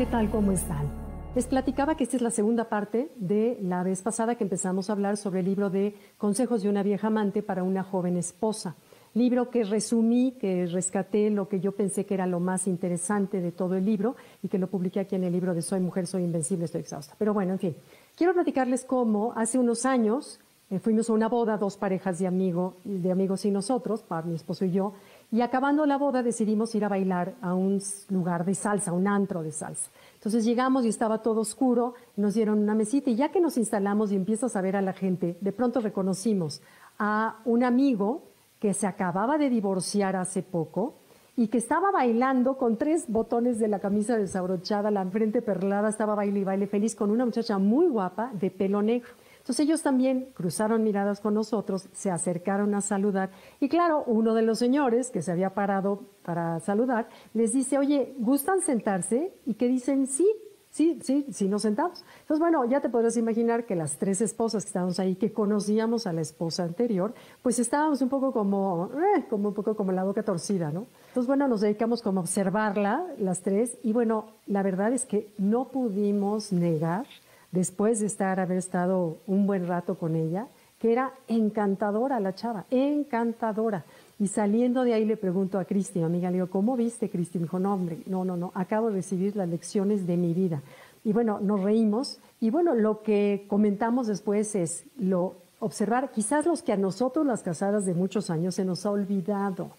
¿qué tal? ¿Cómo están? Les platicaba que esta es la segunda parte de la vez pasada que empezamos a hablar sobre el libro de Consejos de una vieja amante para una joven esposa. Libro que resumí, que rescaté lo que yo pensé que era lo más interesante de todo el libro y que lo publiqué aquí en el libro de Soy mujer, soy invencible, estoy exhausta. Pero bueno, en fin, quiero platicarles cómo hace unos años eh, fuimos a una boda, dos parejas de, de amigos y nosotros, mi esposo y yo, y acabando la boda decidimos ir a bailar a un lugar de salsa, un antro de salsa. Entonces llegamos y estaba todo oscuro, nos dieron una mesita y ya que nos instalamos y empiezas a ver a la gente, de pronto reconocimos a un amigo que se acababa de divorciar hace poco y que estaba bailando con tres botones de la camisa desabrochada, la frente perlada, estaba baile y baile feliz con una muchacha muy guapa de pelo negro. Entonces ellos también cruzaron miradas con nosotros, se acercaron a saludar y claro, uno de los señores que se había parado para saludar les dice, oye, ¿gustan sentarse? Y que dicen, sí, sí, sí, sí nos sentamos. Entonces, bueno, ya te podrás imaginar que las tres esposas que estábamos ahí, que conocíamos a la esposa anterior, pues estábamos un poco como, eh, como un poco como la boca torcida, ¿no? Entonces, bueno, nos dedicamos como a observarla, las tres, y bueno, la verdad es que no pudimos negar después de estar, haber estado un buen rato con ella, que era encantadora la chava, encantadora. Y saliendo de ahí le pregunto a Cristi, mi amiga, le digo, ¿cómo viste, Cristi? Me dijo, no, hombre, no, no, no, acabo de recibir las lecciones de mi vida. Y bueno, nos reímos. Y bueno, lo que comentamos después es lo observar, quizás los que a nosotros, las casadas de muchos años, se nos ha olvidado.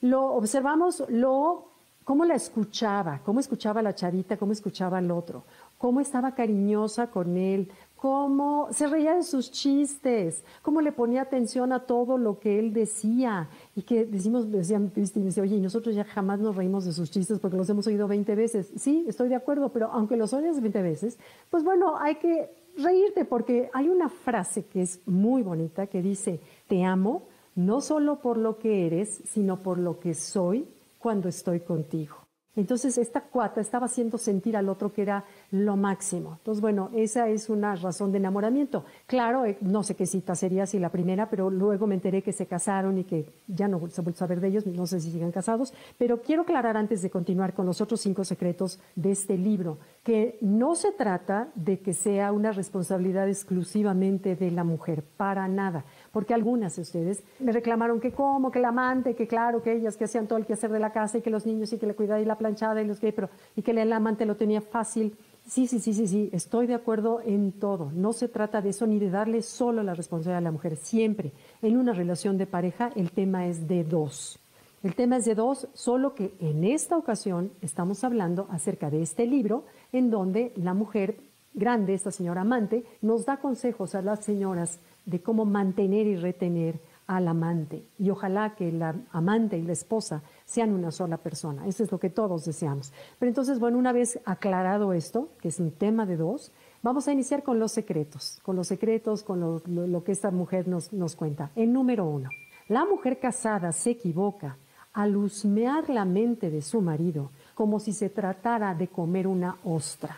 Lo observamos, lo, cómo la escuchaba, cómo escuchaba la chavita, cómo escuchaba al otro cómo estaba cariñosa con él, cómo se reía de sus chistes, cómo le ponía atención a todo lo que él decía. Y que decimos, decían Cristi, decía, oye, y nosotros ya jamás nos reímos de sus chistes porque los hemos oído 20 veces. Sí, estoy de acuerdo, pero aunque los oyes 20 veces, pues bueno, hay que reírte porque hay una frase que es muy bonita que dice, te amo no solo por lo que eres, sino por lo que soy cuando estoy contigo. Entonces esta cuata estaba haciendo sentir al otro que era lo máximo. Entonces, bueno, esa es una razón de enamoramiento. Claro, eh, no sé qué cita sería si la primera, pero luego me enteré que se casaron y que ya no se vuelve a saber de ellos, no sé si siguen casados, pero quiero aclarar antes de continuar con los otros cinco secretos de este libro, que no se trata de que sea una responsabilidad exclusivamente de la mujer, para nada porque algunas de ustedes me reclamaron que cómo, que el amante, que claro, que ellas que hacían todo el quehacer de la casa y que los niños y que le cuidaba y la planchada y los que, pero y que el amante lo tenía fácil. Sí, sí, sí, sí, sí, estoy de acuerdo en todo. No se trata de eso ni de darle solo la responsabilidad a la mujer. Siempre en una relación de pareja el tema es de dos. El tema es de dos, solo que en esta ocasión estamos hablando acerca de este libro en donde la mujer grande, esta señora amante, nos da consejos a las señoras de cómo mantener y retener al amante. Y ojalá que la amante y la esposa sean una sola persona. Eso es lo que todos deseamos. Pero entonces, bueno, una vez aclarado esto, que es un tema de dos, vamos a iniciar con los secretos, con los secretos, con lo, que esta mujer nos, nos cuenta. El número uno, la mujer casada se equivoca al husmear la mente de su marido como si se tratara de comer una ostra.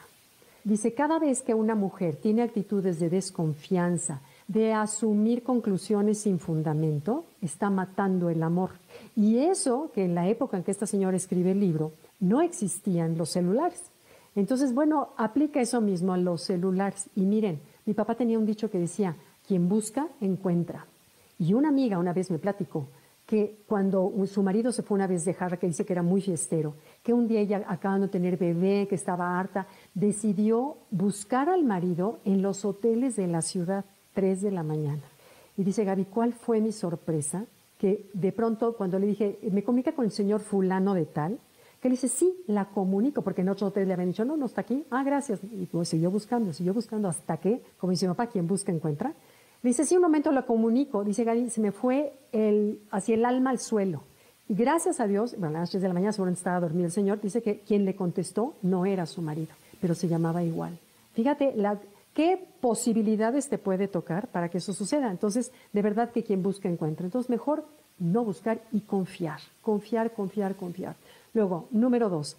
Dice, cada vez que una mujer tiene actitudes de desconfianza, de asumir conclusiones sin fundamento, está matando el amor. Y eso que en la época en que esta señora escribe el libro, no existían los celulares. Entonces, bueno, aplica eso mismo a los celulares. Y miren, mi papá tenía un dicho que decía, quien busca, encuentra. Y una amiga una vez me platicó que cuando su marido se fue una vez de jarra, que dice que era muy fiestero, que un día ella acabando de tener bebé, que estaba harta, decidió buscar al marido en los hoteles de la ciudad 3 de la mañana. Y dice Gaby, ¿cuál fue mi sorpresa? Que de pronto cuando le dije, me comunica con el señor fulano de tal, que le dice, sí, la comunico, porque en otro hotel le habían dicho, no, no está aquí, ah, gracias. Y pues siguió buscando, siguió buscando hasta que, como dice mi papá, quien busca encuentra. Le dice, sí, un momento la comunico. Dice Gaby, se me fue el, hacia el alma al suelo. Y gracias a Dios, bueno, a las 3 de la mañana seguro estaba dormido el señor, dice que quien le contestó no era su marido, pero se llamaba igual. Fíjate, la, ¿Qué posibilidades te puede tocar para que eso suceda? Entonces, de verdad que quien busca encuentra. Entonces, mejor no buscar y confiar, confiar, confiar, confiar. Luego, número dos,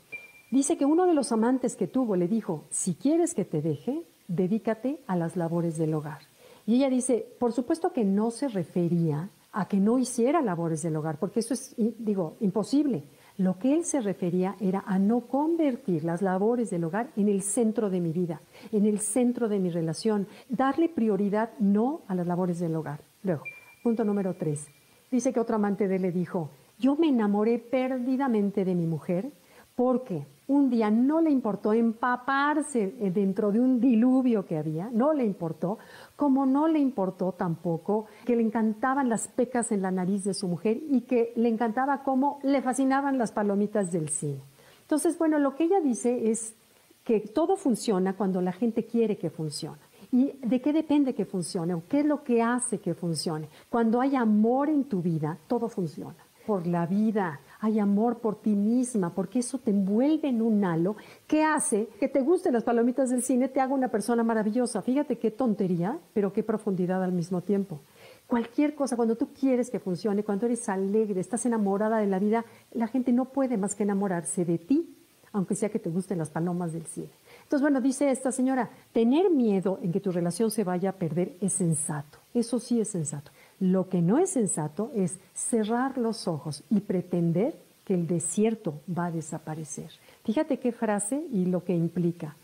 dice que uno de los amantes que tuvo le dijo, si quieres que te deje, dedícate a las labores del hogar. Y ella dice, por supuesto que no se refería a que no hiciera labores del hogar, porque eso es, digo, imposible. Lo que él se refería era a no convertir las labores del hogar en el centro de mi vida, en el centro de mi relación, darle prioridad no a las labores del hogar. Luego, punto número tres. Dice que otro amante de él le dijo, yo me enamoré perdidamente de mi mujer porque un día no le importó empaparse dentro de un diluvio que había, no le importó, como no le importó tampoco que le encantaban las pecas en la nariz de su mujer y que le encantaba cómo le fascinaban las palomitas del cine. Entonces, bueno, lo que ella dice es que todo funciona cuando la gente quiere que funcione. ¿Y de qué depende que funcione? ¿O qué es lo que hace que funcione? Cuando hay amor en tu vida, todo funciona. Por la vida, hay amor por ti misma, porque eso te envuelve en un halo que hace que te gusten las palomitas del cine, te haga una persona maravillosa. Fíjate qué tontería, pero qué profundidad al mismo tiempo. Cualquier cosa, cuando tú quieres que funcione, cuando eres alegre, estás enamorada de la vida, la gente no puede más que enamorarse de ti, aunque sea que te gusten las palomas del cine. Entonces, bueno, dice esta señora, tener miedo en que tu relación se vaya a perder es sensato. Eso sí es sensato. Lo que no es sensato es cerrar los ojos y pretender que el desierto va a desaparecer. Fíjate qué frase y lo que implica.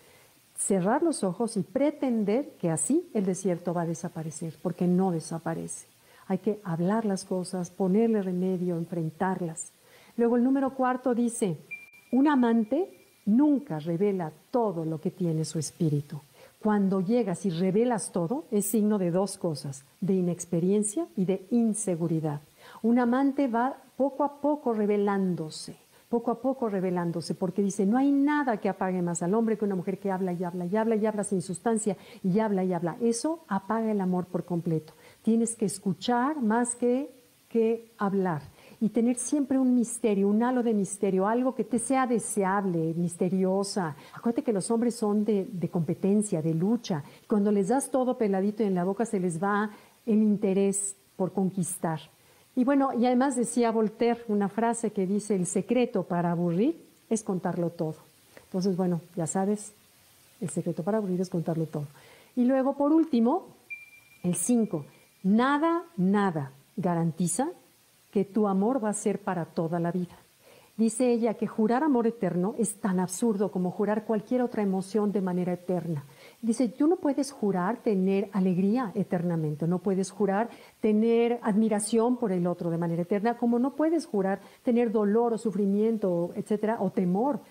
Cerrar los ojos y pretender que así el desierto va a desaparecer, porque no desaparece. Hay que hablar las cosas, ponerle remedio, enfrentarlas. Luego el número cuarto dice, un amante nunca revela todo lo que tiene su espíritu. Cuando llegas y revelas todo, es signo de dos cosas, de inexperiencia y de inseguridad. Un amante va poco a poco revelándose, poco a poco revelándose, porque dice, no hay nada que apague más al hombre que una mujer que habla y habla y habla y habla sin sustancia y habla y habla. Eso apaga el amor por completo. Tienes que escuchar más que, que hablar y tener siempre un misterio, un halo de misterio, algo que te sea deseable, misteriosa. Acuérdate que los hombres son de, competencia, de lucha. Cuando les das todo peladito en la boca se les va el interés por conquistar. Y bueno, y además decía Voltaire una frase que dice, el secreto para aburrir es contarlo todo. Entonces, bueno, ya sabes, el secreto para aburrir es contarlo todo. Y luego, por último, el 5, nada, nada garantiza que tu amor va a ser para toda la vida. Dice ella que jurar amor eterno es tan absurdo como jurar cualquier otra emoción de manera eterna. Dice, tú no puedes jurar tener alegría eternamente, no puedes jurar tener admiración por el otro de manera eterna, como no puedes jurar tener dolor o sufrimiento, etcétera, o temor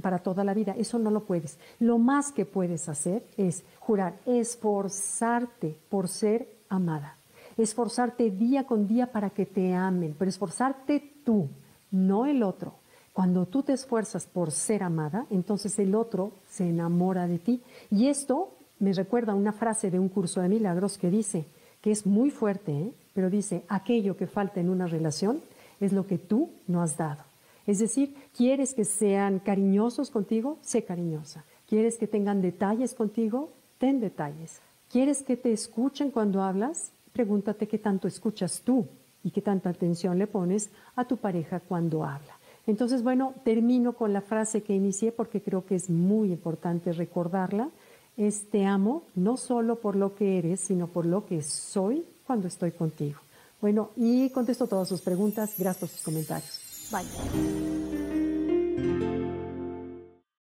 para toda la vida. Eso no lo puedes. Lo más que puedes hacer es jurar, esforzarte por ser amada esforzarte día con día para que te amen, pero esforzarte tú, no el otro. Cuando tú te esfuerzas por ser amada, entonces el otro se enamora de ti. Y esto me recuerda una frase de un curso de milagros que dice, que es muy fuerte, ¿eh? pero dice, aquello que falta en una relación es lo que tú no has dado. Es decir, ¿quieres que sean cariñosos contigo? Sé cariñosa. ¿Quieres que tengan detalles contigo? Ten detalles. ¿Quieres que te escuchen cuando hablas? Pregúntate qué tanto escuchas tú y qué tanta atención le pones a tu pareja cuando habla. Entonces, bueno, termino con la frase que inicié porque creo que es muy importante recordarla. Es te amo no solo por lo que eres, sino por lo que soy cuando estoy contigo. Bueno, y contesto todas sus preguntas. Gracias por sus comentarios. Bye.